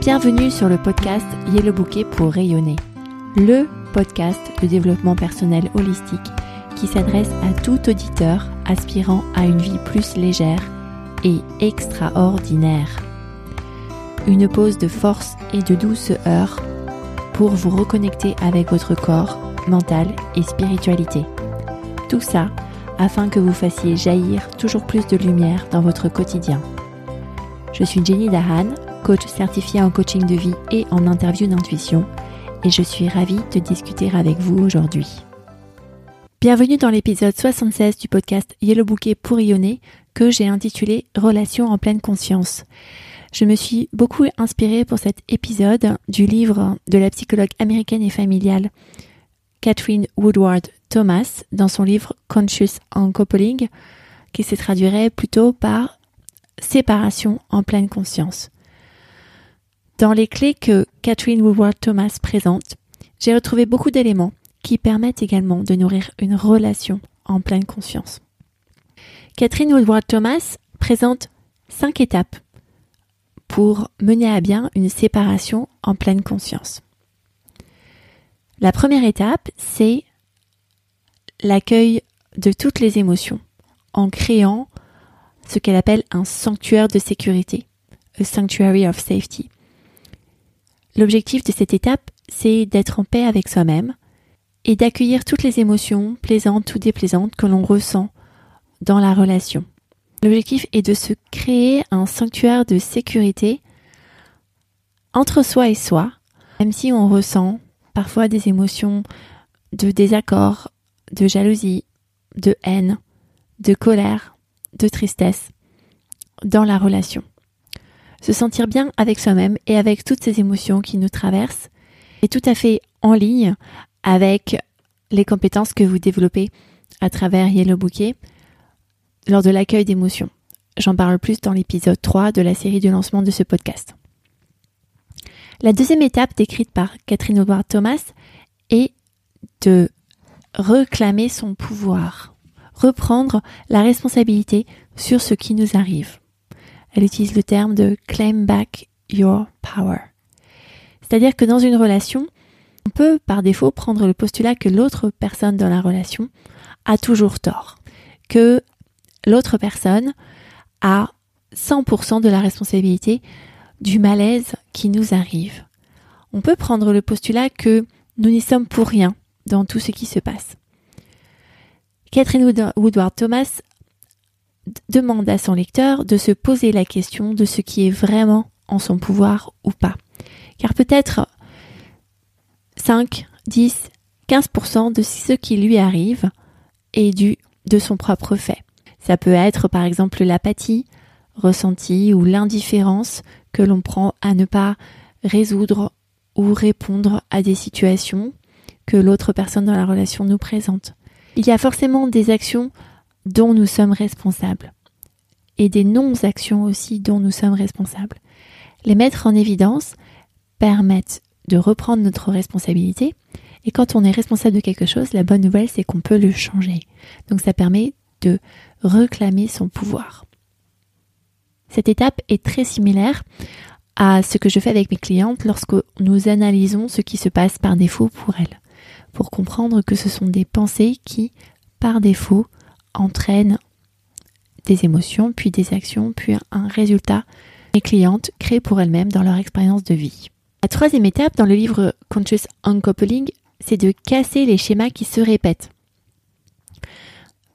Bienvenue sur le podcast Yellow Bouquet pour rayonner, le podcast de développement personnel holistique qui s'adresse à tout auditeur aspirant à une vie plus légère et extraordinaire. Une pause de force et de douceur pour vous reconnecter avec votre corps, mental et spiritualité. Tout ça afin que vous fassiez jaillir toujours plus de lumière dans votre quotidien. Je suis Jenny Dahan, coach certifié en coaching de vie et en interview d'intuition, et je suis ravie de discuter avec vous aujourd'hui. Bienvenue dans l'épisode 76 du podcast Yellow Bouquet pour rayonner que j'ai intitulé Relations en pleine conscience. Je me suis beaucoup inspirée pour cet épisode du livre de la psychologue américaine et familiale Catherine Woodward Thomas dans son livre Conscious Uncoupling qui se traduirait plutôt par séparation en pleine conscience. Dans les clés que Catherine Woodward Thomas présente, j'ai retrouvé beaucoup d'éléments qui permettent également de nourrir une relation en pleine conscience. Catherine Woodward Thomas présente cinq étapes pour mener à bien une séparation en pleine conscience. La première étape, c'est l'accueil de toutes les émotions en créant ce qu'elle appelle un sanctuaire de sécurité, a sanctuary of safety. L'objectif de cette étape, c'est d'être en paix avec soi-même et d'accueillir toutes les émotions, plaisantes ou déplaisantes, que l'on ressent dans la relation. L'objectif est de se créer un sanctuaire de sécurité entre soi et soi, même si on ressent parfois des émotions de désaccord, de jalousie, de haine, de colère, de tristesse dans la relation. Se sentir bien avec soi-même et avec toutes ces émotions qui nous traversent est tout à fait en ligne avec les compétences que vous développez à travers Yellow Bouquet lors de l'accueil d'émotions. J'en parle plus dans l'épisode 3 de la série de lancement de ce podcast. La deuxième étape décrite par Catherine Howard Thomas est de reclamer son pouvoir reprendre la responsabilité sur ce qui nous arrive. Elle utilise le terme de claim back your power. C'est-à-dire que dans une relation, on peut par défaut prendre le postulat que l'autre personne dans la relation a toujours tort, que l'autre personne a 100% de la responsabilité du malaise qui nous arrive. On peut prendre le postulat que nous n'y sommes pour rien dans tout ce qui se passe. Catherine Woodward Thomas demande à son lecteur de se poser la question de ce qui est vraiment en son pouvoir ou pas. Car peut-être 5, 10, 15% de ce qui lui arrive est dû de son propre fait. Ça peut être par exemple l'apathie ressentie ou l'indifférence que l'on prend à ne pas résoudre ou répondre à des situations que l'autre personne dans la relation nous présente. Il y a forcément des actions dont nous sommes responsables et des non-actions aussi dont nous sommes responsables. Les mettre en évidence permettent de reprendre notre responsabilité et quand on est responsable de quelque chose, la bonne nouvelle c'est qu'on peut le changer. Donc ça permet de reclamer son pouvoir. Cette étape est très similaire à ce que je fais avec mes clientes lorsque nous analysons ce qui se passe par défaut pour elles pour comprendre que ce sont des pensées qui, par défaut, entraînent des émotions, puis des actions, puis un résultat les clientes créent pour elles-mêmes dans leur expérience de vie. La troisième étape dans le livre Conscious Uncoupling, c'est de casser les schémas qui se répètent.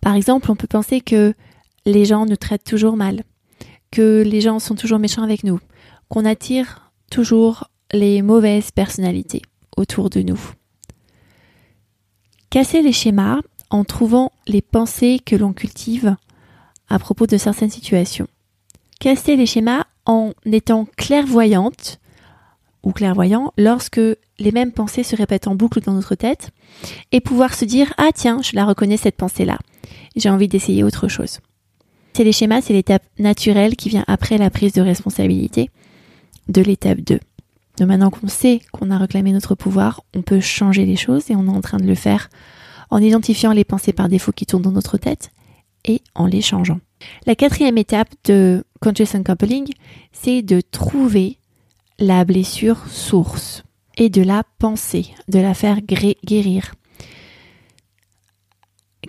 Par exemple, on peut penser que les gens nous traitent toujours mal, que les gens sont toujours méchants avec nous, qu'on attire toujours les mauvaises personnalités autour de nous. Casser les schémas en trouvant les pensées que l'on cultive à propos de certaines situations. Casser les schémas en étant clairvoyante ou clairvoyant lorsque les mêmes pensées se répètent en boucle dans notre tête et pouvoir se dire ah tiens je la reconnais cette pensée là j'ai envie d'essayer autre chose. C'est les schémas, c'est l'étape naturelle qui vient après la prise de responsabilité de l'étape 2. Donc maintenant qu'on sait qu'on a réclamé notre pouvoir, on peut changer les choses et on est en train de le faire en identifiant les pensées par défaut qui tournent dans notre tête et en les changeant. La quatrième étape de Conscious Uncoupling, c'est de trouver la blessure source et de la penser, de la faire guérir.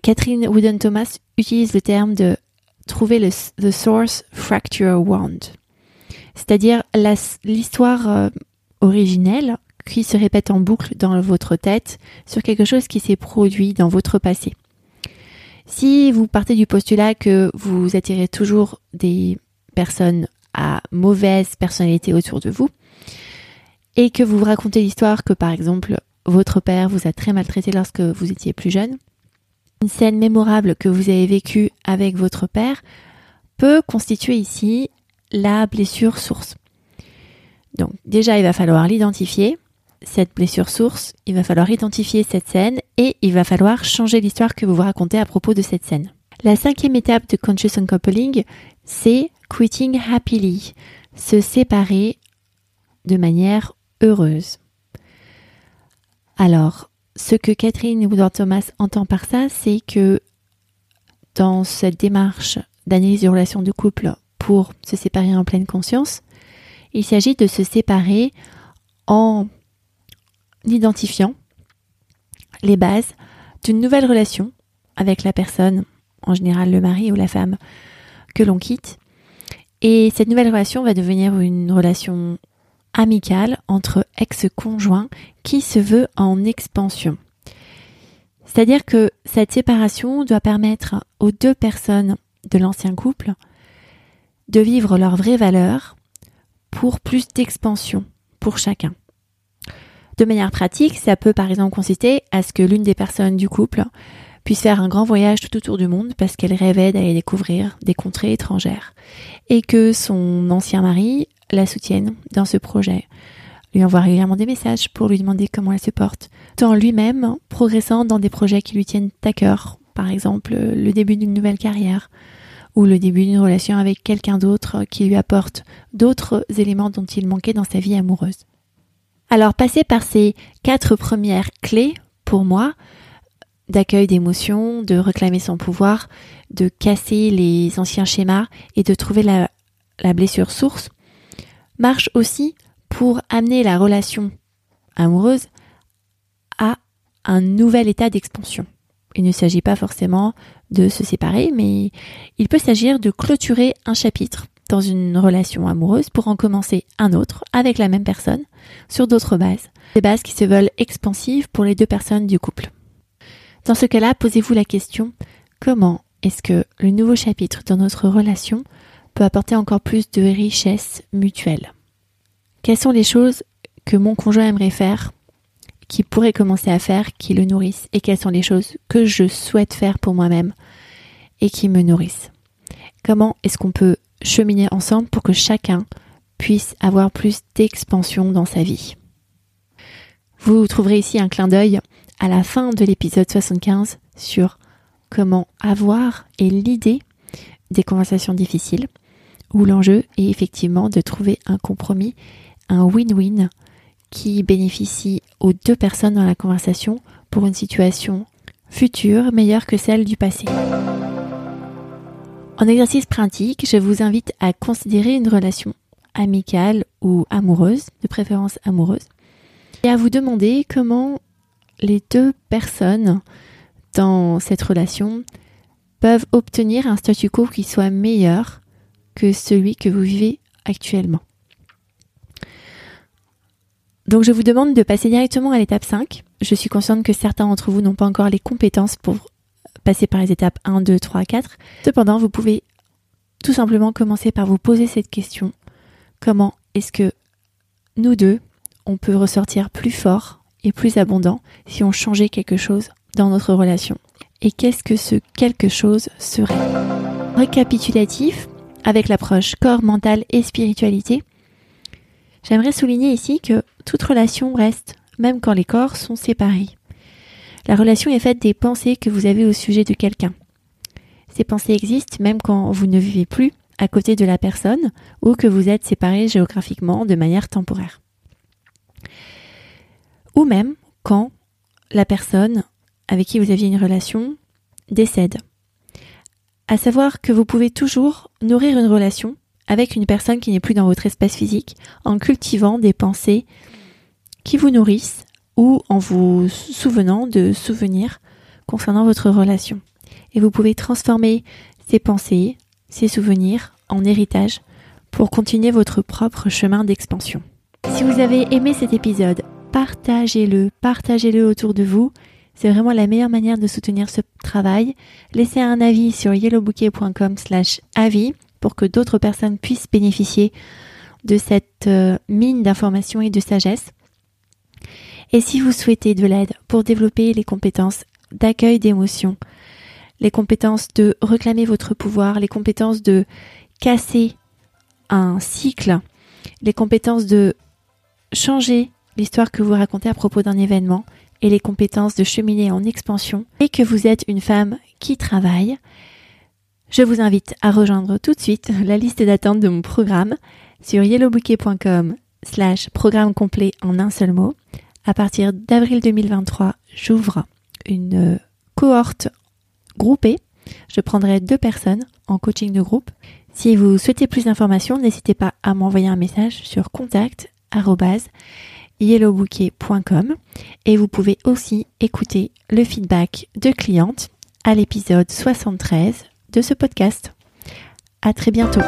Catherine Wooden-Thomas utilise le terme de trouver le source fracture wound, c'est-à-dire l'histoire euh, originelle qui se répète en boucle dans votre tête sur quelque chose qui s'est produit dans votre passé. Si vous partez du postulat que vous attirez toujours des personnes à mauvaise personnalité autour de vous, et que vous racontez l'histoire que par exemple votre père vous a très maltraité lorsque vous étiez plus jeune, une scène mémorable que vous avez vécue avec votre père peut constituer ici la blessure source. Donc déjà, il va falloir l'identifier, cette blessure source, il va falloir identifier cette scène et il va falloir changer l'histoire que vous vous racontez à propos de cette scène. La cinquième étape de Conscious Uncoupling, c'est quitting happily, se séparer de manière heureuse. Alors, ce que Catherine Woodward Thomas entend par ça, c'est que dans cette démarche d'analyse de relations de couple pour se séparer en pleine conscience, il s'agit de se séparer en identifiant les bases d'une nouvelle relation avec la personne, en général le mari ou la femme, que l'on quitte. Et cette nouvelle relation va devenir une relation amicale entre ex-conjoints qui se veut en expansion. C'est-à-dire que cette séparation doit permettre aux deux personnes de l'ancien couple de vivre leurs vraies valeurs pour plus d'expansion pour chacun. De manière pratique, ça peut par exemple consister à ce que l'une des personnes du couple puisse faire un grand voyage tout autour du monde parce qu'elle rêvait d'aller découvrir des contrées étrangères et que son ancien mari la soutienne dans ce projet, lui envoie régulièrement des messages pour lui demander comment elle se porte, tant lui-même progressant dans des projets qui lui tiennent à cœur, par exemple le début d'une nouvelle carrière ou le début d'une relation avec quelqu'un d'autre qui lui apporte d'autres éléments dont il manquait dans sa vie amoureuse. Alors passer par ces quatre premières clés, pour moi, d'accueil d'émotions, de réclamer son pouvoir, de casser les anciens schémas et de trouver la, la blessure source, marche aussi pour amener la relation amoureuse à un nouvel état d'expansion. Il ne s'agit pas forcément de se séparer, mais il peut s'agir de clôturer un chapitre dans une relation amoureuse pour en commencer un autre avec la même personne sur d'autres bases, des bases qui se veulent expansives pour les deux personnes du couple. Dans ce cas-là, posez-vous la question comment est-ce que le nouveau chapitre dans notre relation peut apporter encore plus de richesse mutuelle. Quelles sont les choses que mon conjoint aimerait faire, qui pourrait commencer à faire, qui le nourrissent, et quelles sont les choses que je souhaite faire pour moi-même et qui me nourrissent? Comment est-ce qu'on peut cheminer ensemble pour que chacun puisse avoir plus d'expansion dans sa vie. Vous trouverez ici un clin d'œil à la fin de l'épisode 75 sur comment avoir et l'idée des conversations difficiles où l'enjeu est effectivement de trouver un compromis, un win-win qui bénéficie aux deux personnes dans la conversation pour une situation future meilleure que celle du passé. En exercice pratique, je vous invite à considérer une relation amicale ou amoureuse, de préférence amoureuse, et à vous demander comment les deux personnes dans cette relation peuvent obtenir un statu quo qui soit meilleur que celui que vous vivez actuellement. Donc je vous demande de passer directement à l'étape 5. Je suis consciente que certains d'entre vous n'ont pas encore les compétences pour passer par les étapes 1, 2, 3, 4. Cependant, vous pouvez tout simplement commencer par vous poser cette question. Comment est-ce que nous deux, on peut ressortir plus fort et plus abondant si on changeait quelque chose dans notre relation? Et qu'est-ce que ce quelque chose serait? Récapitulatif, avec l'approche corps, mental et spiritualité, j'aimerais souligner ici que toute relation reste, même quand les corps sont séparés. La relation est faite des pensées que vous avez au sujet de quelqu'un. Ces pensées existent même quand vous ne vivez plus à côté de la personne ou que vous êtes séparés géographiquement de manière temporaire. Ou même quand la personne avec qui vous aviez une relation décède. À savoir que vous pouvez toujours nourrir une relation avec une personne qui n'est plus dans votre espace physique en cultivant des pensées qui vous nourrissent ou en vous souvenant de souvenirs concernant votre relation. Et vous pouvez transformer ces pensées, ces souvenirs en héritage pour continuer votre propre chemin d'expansion. Si vous avez aimé cet épisode, partagez-le, partagez-le autour de vous. C'est vraiment la meilleure manière de soutenir ce travail. Laissez un avis sur yellowbouquet.com slash avis pour que d'autres personnes puissent bénéficier de cette euh, mine d'informations et de sagesse. Et si vous souhaitez de l'aide pour développer les compétences d'accueil d'émotions, les compétences de réclamer votre pouvoir, les compétences de casser un cycle, les compétences de changer l'histoire que vous racontez à propos d'un événement et les compétences de cheminer en expansion et que vous êtes une femme qui travaille, je vous invite à rejoindre tout de suite la liste d'attente de mon programme sur yellowbouquet.com slash programme complet en un seul mot. À partir d'avril 2023, j'ouvre une cohorte groupée. Je prendrai deux personnes en coaching de groupe. Si vous souhaitez plus d'informations, n'hésitez pas à m'envoyer un message sur contact yellowbouquet.com et vous pouvez aussi écouter le feedback de clientes à l'épisode 73 de ce podcast. À très bientôt.